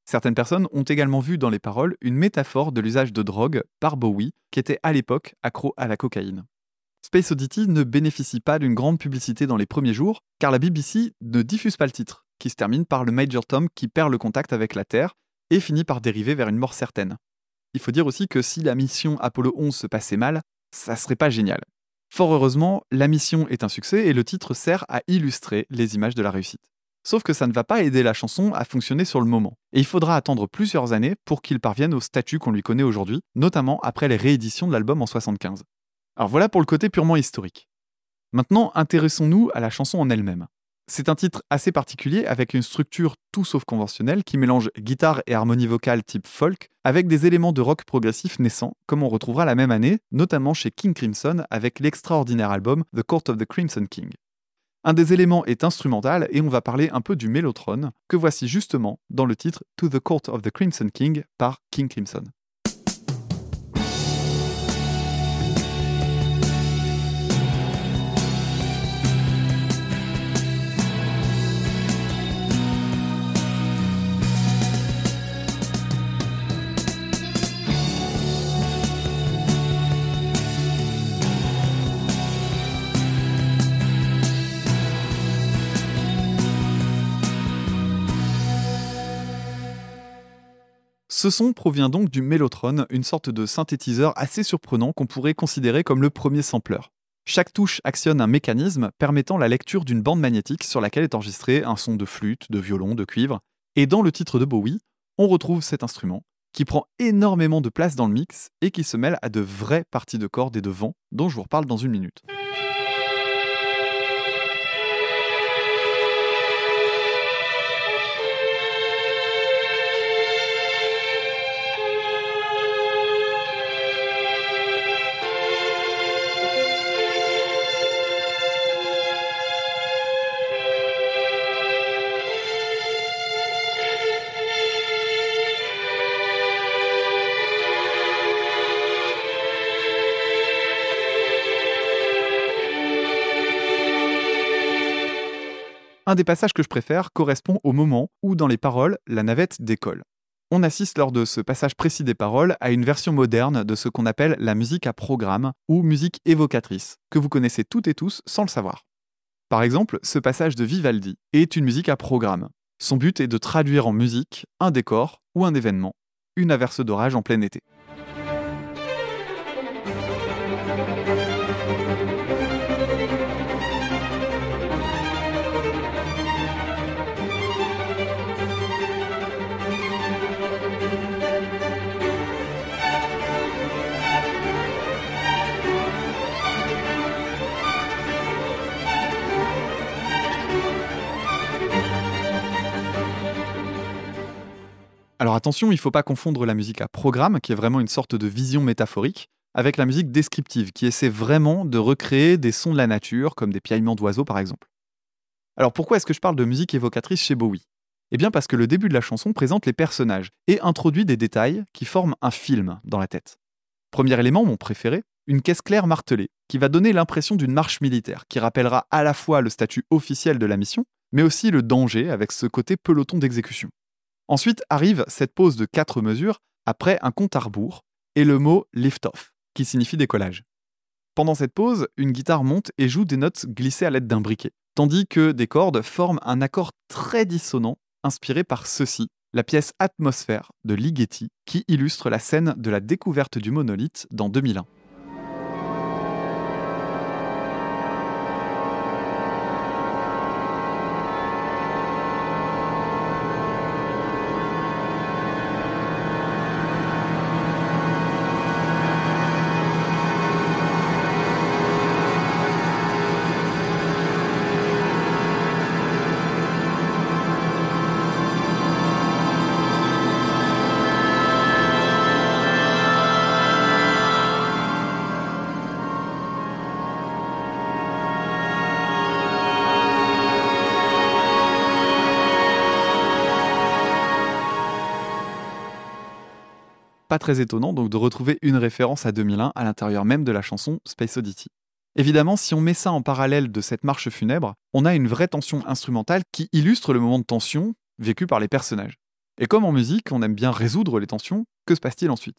Certaines personnes ont également vu dans les paroles une métaphore de l'usage de drogue par Bowie, qui était à l'époque accro à la cocaïne. Space Oddity ne bénéficie pas d'une grande publicité dans les premiers jours, car la BBC ne diffuse pas le titre, qui se termine par le Major Tom qui perd le contact avec la Terre et finit par dériver vers une mort certaine. Il faut dire aussi que si la mission Apollo 11 se passait mal, ça serait pas génial. Fort heureusement, la mission est un succès et le titre sert à illustrer les images de la réussite. Sauf que ça ne va pas aider la chanson à fonctionner sur le moment, et il faudra attendre plusieurs années pour qu'il parvienne au statut qu'on lui connaît aujourd'hui, notamment après les rééditions de l'album en 75. Alors voilà pour le côté purement historique. Maintenant, intéressons-nous à la chanson en elle-même. C'est un titre assez particulier avec une structure tout sauf conventionnelle qui mélange guitare et harmonie vocale type folk avec des éléments de rock progressif naissants, comme on retrouvera la même année, notamment chez King Crimson avec l'extraordinaire album The Court of the Crimson King. Un des éléments est instrumental et on va parler un peu du mélotron, que voici justement dans le titre To the Court of the Crimson King par King Crimson. Ce son provient donc du Mellotron, une sorte de synthétiseur assez surprenant qu'on pourrait considérer comme le premier sampler. Chaque touche actionne un mécanisme permettant la lecture d'une bande magnétique sur laquelle est enregistré un son de flûte, de violon, de cuivre. Et dans le titre de Bowie, on retrouve cet instrument qui prend énormément de place dans le mix et qui se mêle à de vraies parties de cordes et de vent dont je vous reparle dans une minute. Un des passages que je préfère correspond au moment où, dans les paroles, la navette décolle. On assiste lors de ce passage précis des paroles à une version moderne de ce qu'on appelle la musique à programme ou musique évocatrice, que vous connaissez toutes et tous sans le savoir. Par exemple, ce passage de Vivaldi est une musique à programme. Son but est de traduire en musique un décor ou un événement, une averse d'orage en plein été. Attention, il ne faut pas confondre la musique à programme, qui est vraiment une sorte de vision métaphorique, avec la musique descriptive, qui essaie vraiment de recréer des sons de la nature, comme des piaillements d'oiseaux par exemple. Alors pourquoi est-ce que je parle de musique évocatrice chez Bowie? Eh bien parce que le début de la chanson présente les personnages et introduit des détails qui forment un film dans la tête. Premier élément, mon préféré, une caisse claire martelée, qui va donner l'impression d'une marche militaire, qui rappellera à la fois le statut officiel de la mission, mais aussi le danger avec ce côté peloton d'exécution. Ensuite arrive cette pause de quatre mesures, après un compte à rebours, et le mot lift-off, qui signifie décollage. Pendant cette pause, une guitare monte et joue des notes glissées à l'aide d'un briquet, tandis que des cordes forment un accord très dissonant, inspiré par ceci, la pièce Atmosphère de Ligeti, qui illustre la scène de la découverte du monolithe dans 2001. Très étonnant donc de retrouver une référence à 2001 à l'intérieur même de la chanson Space Oddity. Évidemment, si on met ça en parallèle de cette marche funèbre, on a une vraie tension instrumentale qui illustre le moment de tension vécu par les personnages. Et comme en musique, on aime bien résoudre les tensions, que se passe-t-il ensuite?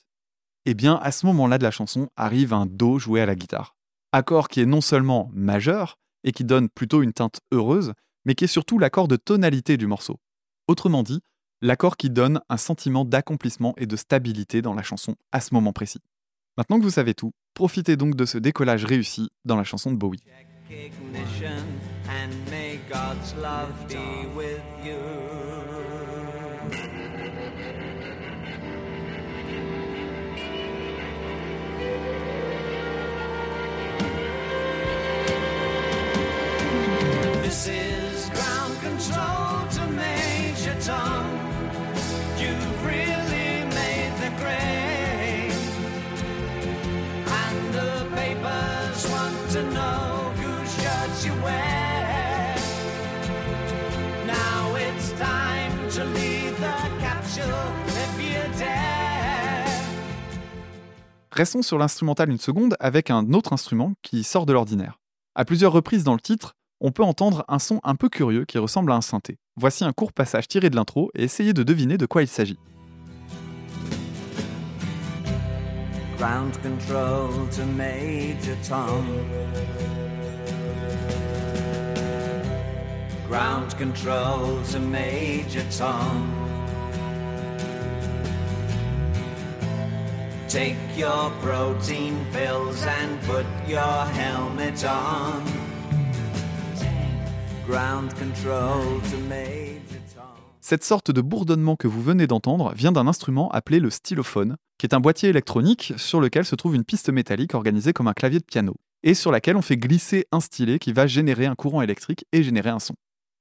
Eh bien, à ce moment-là de la chanson arrive un Do joué à la guitare. Accord qui est non seulement majeur, et qui donne plutôt une teinte heureuse, mais qui est surtout l'accord de tonalité du morceau. Autrement dit, l'accord qui donne un sentiment d'accomplissement et de stabilité dans la chanson à ce moment précis. Maintenant que vous savez tout, profitez donc de ce décollage réussi dans la chanson de Bowie. Restons sur l'instrumental une seconde avec un autre instrument qui sort de l'ordinaire. À plusieurs reprises dans le titre, on peut entendre un son un peu curieux qui ressemble à un synthé. Voici un court passage tiré de l'intro et essayez de deviner de quoi il s'agit. Take your protein pills and put your helmet on. Ground control to Major Tom. Cette sorte de bourdonnement que vous venez d'entendre vient d'un instrument appelé le stylophone, qui est un boîtier électronique sur lequel se trouve une piste métallique organisée comme un clavier de piano, et sur laquelle on fait glisser un stylet qui va générer un courant électrique et générer un son.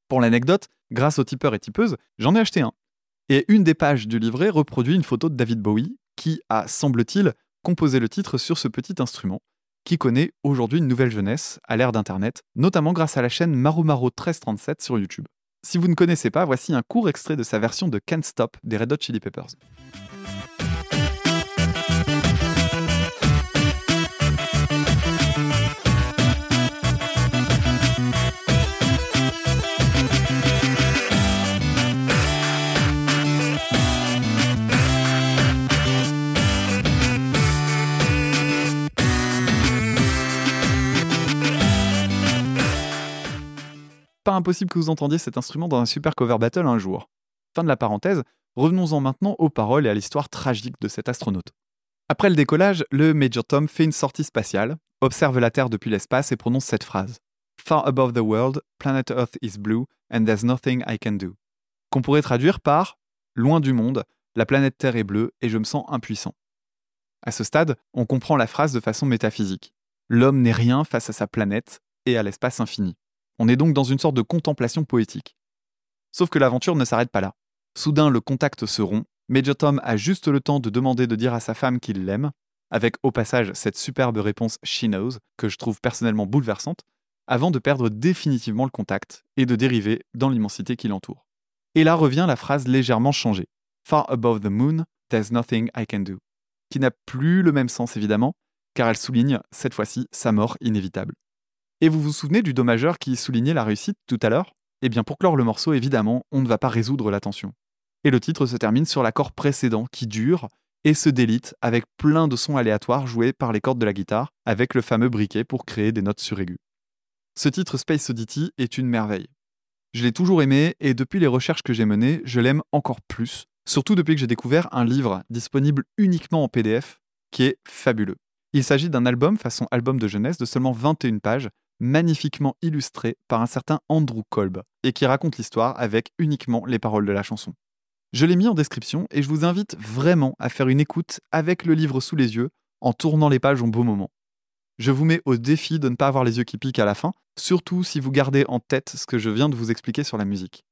Pour l'anecdote, grâce aux tipeurs et tipeuses, j'en ai acheté un. Et une des pages du livret reproduit une photo de David Bowie qui a, semble-t-il, composé le titre sur ce petit instrument, qui connaît aujourd'hui une nouvelle jeunesse à l'ère d'Internet, notamment grâce à la chaîne Marumaro 1337 sur YouTube. Si vous ne connaissez pas, voici un court extrait de sa version de Can't Stop des Red Hot Chili Peppers. Impossible que vous entendiez cet instrument dans un super cover battle un jour. Fin de la parenthèse, revenons-en maintenant aux paroles et à l'histoire tragique de cet astronaute. Après le décollage, le Major Tom fait une sortie spatiale, observe la Terre depuis l'espace et prononce cette phrase Far above the world, planet Earth is blue, and there's nothing I can do. Qu'on pourrait traduire par Loin du monde, la planète Terre est bleue et je me sens impuissant. À ce stade, on comprend la phrase de façon métaphysique. L'homme n'est rien face à sa planète et à l'espace infini. On est donc dans une sorte de contemplation poétique. Sauf que l'aventure ne s'arrête pas là. Soudain, le contact se rompt, Major Tom a juste le temps de demander de dire à sa femme qu'il l'aime, avec au passage cette superbe réponse She knows, que je trouve personnellement bouleversante, avant de perdre définitivement le contact et de dériver dans l'immensité qui l'entoure. Et là revient la phrase légèrement changée. Far above the moon, there's nothing I can do. Qui n'a plus le même sens évidemment, car elle souligne, cette fois-ci, sa mort inévitable. Et vous vous souvenez du Do majeur qui soulignait la réussite tout à l'heure? Eh bien pour clore le morceau, évidemment, on ne va pas résoudre la tension. Et le titre se termine sur l'accord précédent qui dure et se délite avec plein de sons aléatoires joués par les cordes de la guitare, avec le fameux briquet pour créer des notes suraigus. Ce titre Space Oddity est une merveille. Je l'ai toujours aimé et depuis les recherches que j'ai menées, je l'aime encore plus, surtout depuis que j'ai découvert un livre disponible uniquement en PDF qui est fabuleux. Il s'agit d'un album façon album de jeunesse de seulement 21 pages, magnifiquement illustré par un certain Andrew Kolb, et qui raconte l'histoire avec uniquement les paroles de la chanson. Je l'ai mis en description et je vous invite vraiment à faire une écoute avec le livre sous les yeux, en tournant les pages au beau moment. Je vous mets au défi de ne pas avoir les yeux qui piquent à la fin, surtout si vous gardez en tête ce que je viens de vous expliquer sur la musique.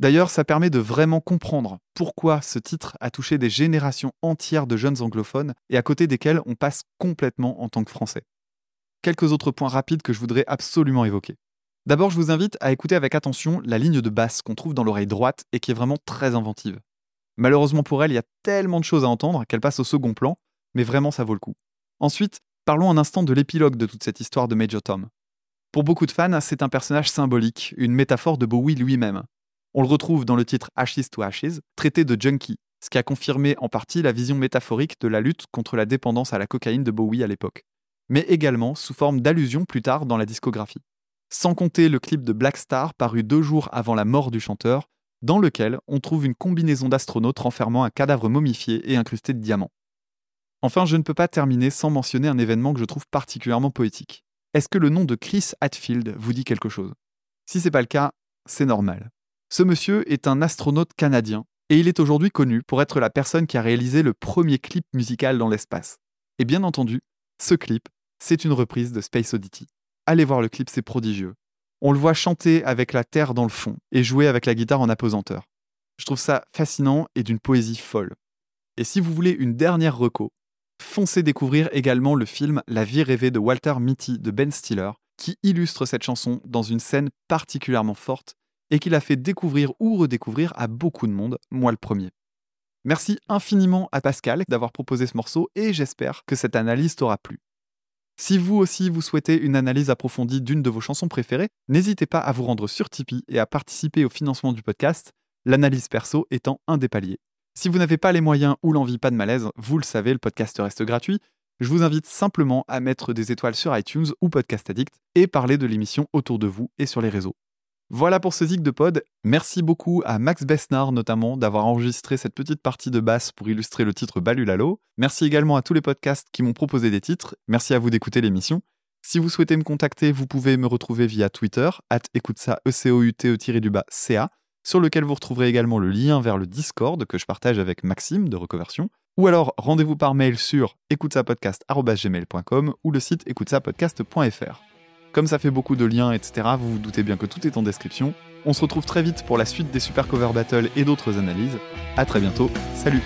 D'ailleurs, ça permet de vraiment comprendre pourquoi ce titre a touché des générations entières de jeunes anglophones et à côté desquels on passe complètement en tant que français. Quelques autres points rapides que je voudrais absolument évoquer. D'abord, je vous invite à écouter avec attention la ligne de basse qu'on trouve dans l'oreille droite et qui est vraiment très inventive. Malheureusement pour elle, il y a tellement de choses à entendre qu'elle passe au second plan, mais vraiment ça vaut le coup. Ensuite, parlons un instant de l'épilogue de toute cette histoire de Major Tom. Pour beaucoup de fans, c'est un personnage symbolique, une métaphore de Bowie lui-même. On le retrouve dans le titre Ashes to Ashes, traité de junkie, ce qui a confirmé en partie la vision métaphorique de la lutte contre la dépendance à la cocaïne de Bowie à l'époque, mais également sous forme d'allusion plus tard dans la discographie sans compter le clip de Black Star paru deux jours avant la mort du chanteur, dans lequel on trouve une combinaison d'astronautes renfermant un cadavre momifié et incrusté de diamants. Enfin, je ne peux pas terminer sans mentionner un événement que je trouve particulièrement poétique. Est-ce que le nom de Chris Hadfield vous dit quelque chose? Si c'est pas le cas, c'est normal. Ce monsieur est un astronaute canadien et il est aujourd'hui connu pour être la personne qui a réalisé le premier clip musical dans l'espace. Et bien entendu, ce clip, c'est une reprise de Space Oddity. Allez voir le clip, c'est prodigieux. On le voit chanter avec la terre dans le fond et jouer avec la guitare en apesanteur. Je trouve ça fascinant et d'une poésie folle. Et si vous voulez une dernière reco, foncez découvrir également le film La vie rêvée de Walter Mitty de Ben Stiller, qui illustre cette chanson dans une scène particulièrement forte et qui l'a fait découvrir ou redécouvrir à beaucoup de monde, moi le premier. Merci infiniment à Pascal d'avoir proposé ce morceau et j'espère que cette analyse t'aura plu. Si vous aussi vous souhaitez une analyse approfondie d'une de vos chansons préférées, n'hésitez pas à vous rendre sur Tipeee et à participer au financement du podcast, l'analyse perso étant un des paliers. Si vous n'avez pas les moyens ou l'envie, pas de malaise, vous le savez, le podcast reste gratuit. Je vous invite simplement à mettre des étoiles sur iTunes ou Podcast Addict et parler de l'émission autour de vous et sur les réseaux. Voilà pour ce zig de pod. Merci beaucoup à Max Besnard notamment d'avoir enregistré cette petite partie de basse pour illustrer le titre Balulalo. Merci également à tous les podcasts qui m'ont proposé des titres. Merci à vous d'écouter l'émission. Si vous souhaitez me contacter, vous pouvez me retrouver via Twitter, at écoute ça, e ca, sur lequel vous retrouverez également le lien vers le Discord que je partage avec Maxime de Reconversion. Ou alors rendez-vous par mail sur écoutesapodcast.gmail.com ou le site écoutesapodcast.fr. Comme ça fait beaucoup de liens, etc., vous vous doutez bien que tout est en description. On se retrouve très vite pour la suite des Super Cover Battle et d'autres analyses. A très bientôt, salut